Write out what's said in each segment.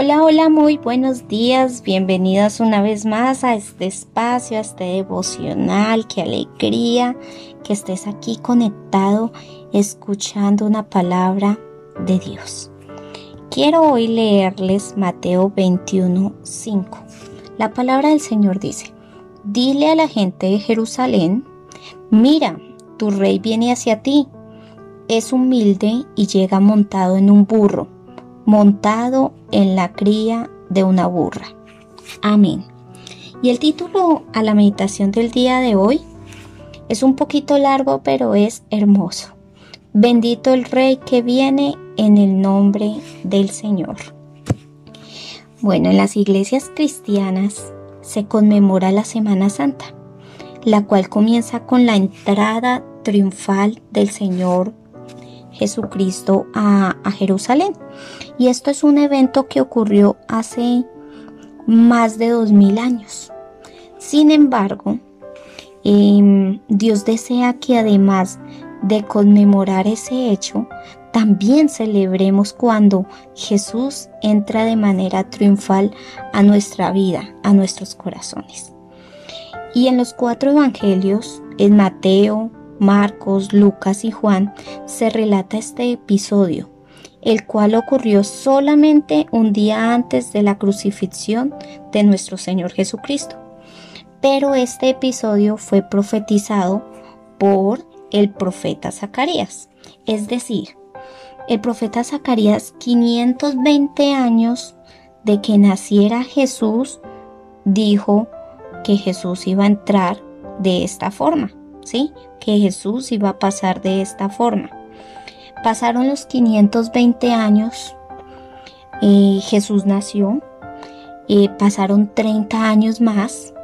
Hola, hola, muy buenos días. Bienvenidas una vez más a este espacio, a este devocional. Qué alegría que estés aquí conectado, escuchando una palabra de Dios. Quiero hoy leerles Mateo 21, 5. La palabra del Señor dice, dile a la gente de Jerusalén, mira, tu rey viene hacia ti. Es humilde y llega montado en un burro montado en la cría de una burra. Amén. Y el título a la meditación del día de hoy es un poquito largo, pero es hermoso. Bendito el Rey que viene en el nombre del Señor. Bueno, en las iglesias cristianas se conmemora la Semana Santa, la cual comienza con la entrada triunfal del Señor Jesucristo a, Jerusalén. Y esto es un evento que ocurrió hace más de dos mil años. Sin embargo, em, Dios desea que además de conmemorar ese hecho, también celebremos cuando Jesús entra de manera triunfal a nuestra vida, a nuestros corazones. Y en los cuatro evangelios, en Mateo, Marcos, Lucas y Juan se relata este episodio, el cual ocurrió solamente un día antes de la crucifixión de nuestro Señor Jesucristo. Pero este episodio fue profetizado por el profeta Zacarías, es decir, el profeta Zacarías 520 años de que naciera Jesús dijo que Jesús iba a entrar de esta forma. Que Jesús iba a pasar de esta forma. Pasaron los 520 años, y Jesús nació, y pasaron 30 años más,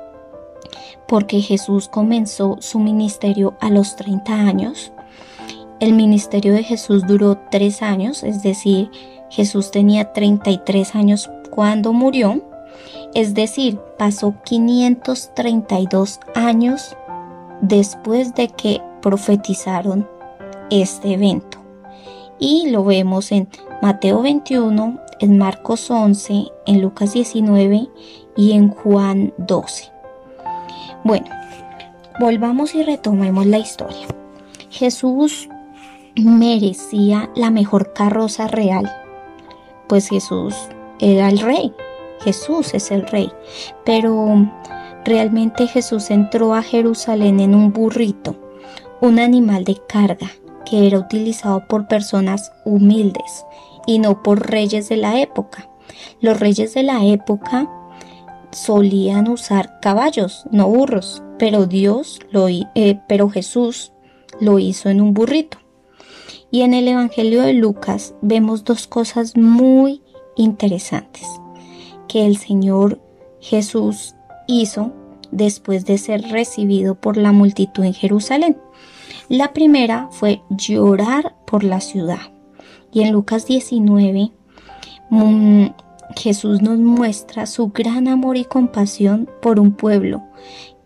porque Jesús comenzó su ministerio a los 30 años. El ministerio de Jesús duró 3 años, es decir, Jesús tenía 33 años cuando murió, es decir, pasó 532 años después de que profetizaron este evento. Y lo vemos en Mateo 21, en Marcos 11, en Lucas 19 y en Juan 12. Bueno, volvamos y retomemos la historia. Jesús merecía la mejor carroza real, pues Jesús era el rey. Jesús es el rey, pero Realmente Jesús entró a Jerusalén en un burrito, un animal de carga que era utilizado por personas humildes y no por reyes de la época. Los reyes de la época solían usar caballos, no burros, pero Dios lo eh, pero Jesús lo hizo en un burrito. Y en el Evangelio de Lucas vemos dos cosas muy interesantes que el Señor Jesús hizo después de ser recibido por la multitud en Jerusalén. La primera fue llorar por la ciudad. Y en Lucas 19, mm, Jesús nos muestra su gran amor y compasión por un pueblo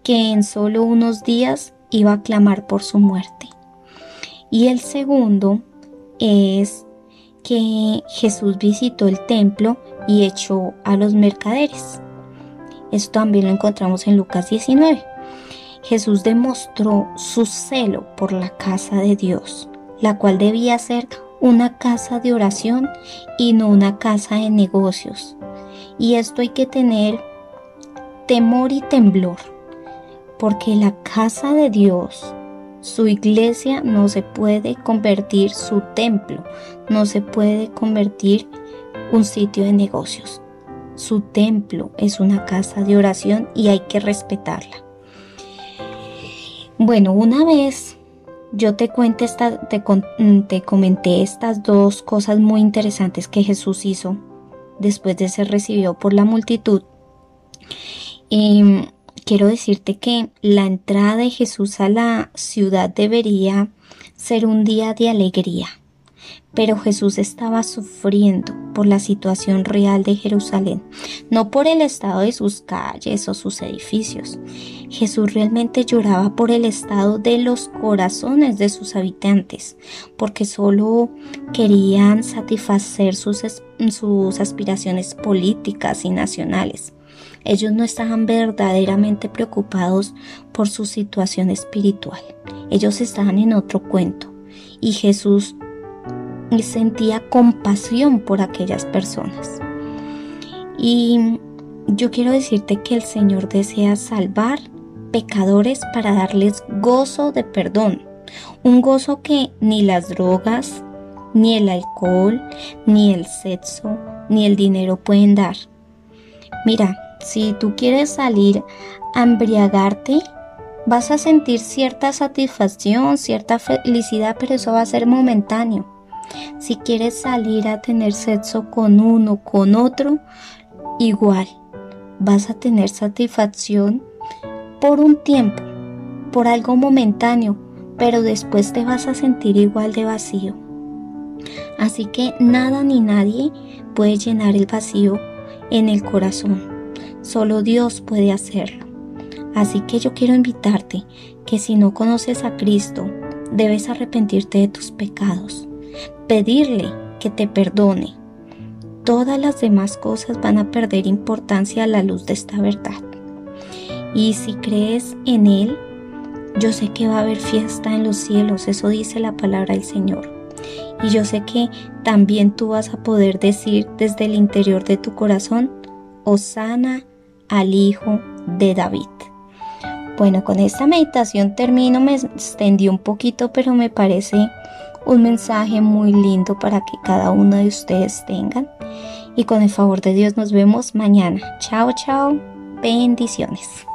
que en solo unos días iba a clamar por su muerte. Y el segundo es que Jesús visitó el templo y echó a los mercaderes. Esto también lo encontramos en Lucas 19. Jesús demostró su celo por la casa de Dios, la cual debía ser una casa de oración y no una casa de negocios. Y esto hay que tener temor y temblor, porque la casa de Dios, su iglesia, no se puede convertir su templo, no se puede convertir un sitio de negocios. Su templo es una casa de oración y hay que respetarla. Bueno, una vez yo te, cuente esta, te, mm, te comenté estas dos cosas muy interesantes que Jesús hizo después de ser recibido por la multitud. Mm, quiero decirte que la entrada de Jesús a la ciudad debería ser un día de alegría. Pero Jesús estaba sufriendo por la situación real de Jerusalén, no por el estado de sus calles o sus edificios. Jesús realmente lloraba por el estado de los corazones de sus habitantes, porque solo querían satisfacer sus, sus aspiraciones políticas y nacionales. Ellos no estaban verdaderamente preocupados por su situación espiritual. Ellos estaban en otro cuento. Y Jesús sentía compasión por aquellas personas. Y yo quiero decirte que el Señor desea salvar pecadores para darles gozo de perdón. Un gozo que ni las drogas, ni el alcohol, ni el sexo, ni el dinero pueden dar. Mira, si tú quieres salir a embriagarte, vas a sentir cierta satisfacción, cierta felicidad, pero eso va a ser momentáneo. Si quieres salir a tener sexo con uno, con otro, igual, vas a tener satisfacción por un tiempo, por algo momentáneo, pero después te vas a sentir igual de vacío. Así que nada ni nadie puede llenar el vacío en el corazón. Solo Dios puede hacerlo. Así que yo quiero invitarte que si no conoces a Cristo, debes arrepentirte de tus pecados, pedirle que te perdone. Todas las demás cosas van a perder importancia a la luz de esta verdad. Y si crees en Él, yo sé que va a haber fiesta en los cielos, eso dice la palabra del Señor. Y yo sé que también tú vas a poder decir desde el interior de tu corazón, Osana al Hijo de David. Bueno, con esta meditación termino, me extendí un poquito, pero me parece un mensaje muy lindo para que cada uno de ustedes tengan. Y con el favor de Dios nos vemos mañana. Chao, chao. Bendiciones.